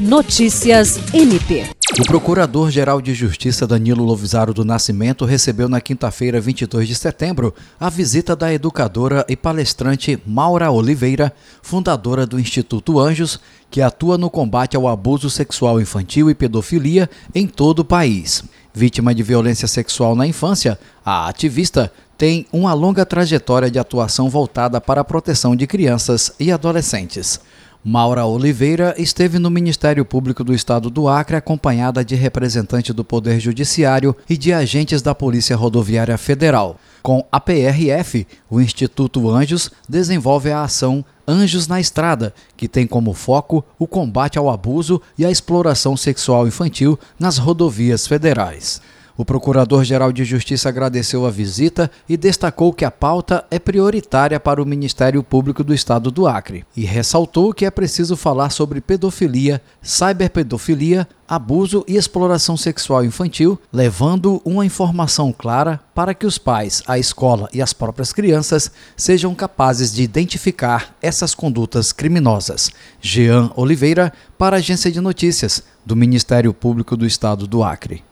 Notícias MP. O Procurador-Geral de Justiça Danilo Lovisaro do Nascimento recebeu na quinta-feira, 22 de setembro, a visita da educadora e palestrante Maura Oliveira, fundadora do Instituto Anjos, que atua no combate ao abuso sexual infantil e pedofilia em todo o país. Vítima de violência sexual na infância, a ativista tem uma longa trajetória de atuação voltada para a proteção de crianças e adolescentes. Maura Oliveira esteve no Ministério Público do Estado do Acre acompanhada de representante do Poder Judiciário e de agentes da Polícia Rodoviária Federal. Com a PRF, o Instituto Anjos desenvolve a ação Anjos na Estrada, que tem como foco o combate ao abuso e à exploração sexual infantil nas rodovias federais. O Procurador-Geral de Justiça agradeceu a visita e destacou que a pauta é prioritária para o Ministério Público do Estado do Acre e ressaltou que é preciso falar sobre pedofilia, cyberpedofilia, abuso e exploração sexual infantil, levando uma informação clara para que os pais, a escola e as próprias crianças sejam capazes de identificar essas condutas criminosas. Jean Oliveira, para a Agência de Notícias do Ministério Público do Estado do Acre.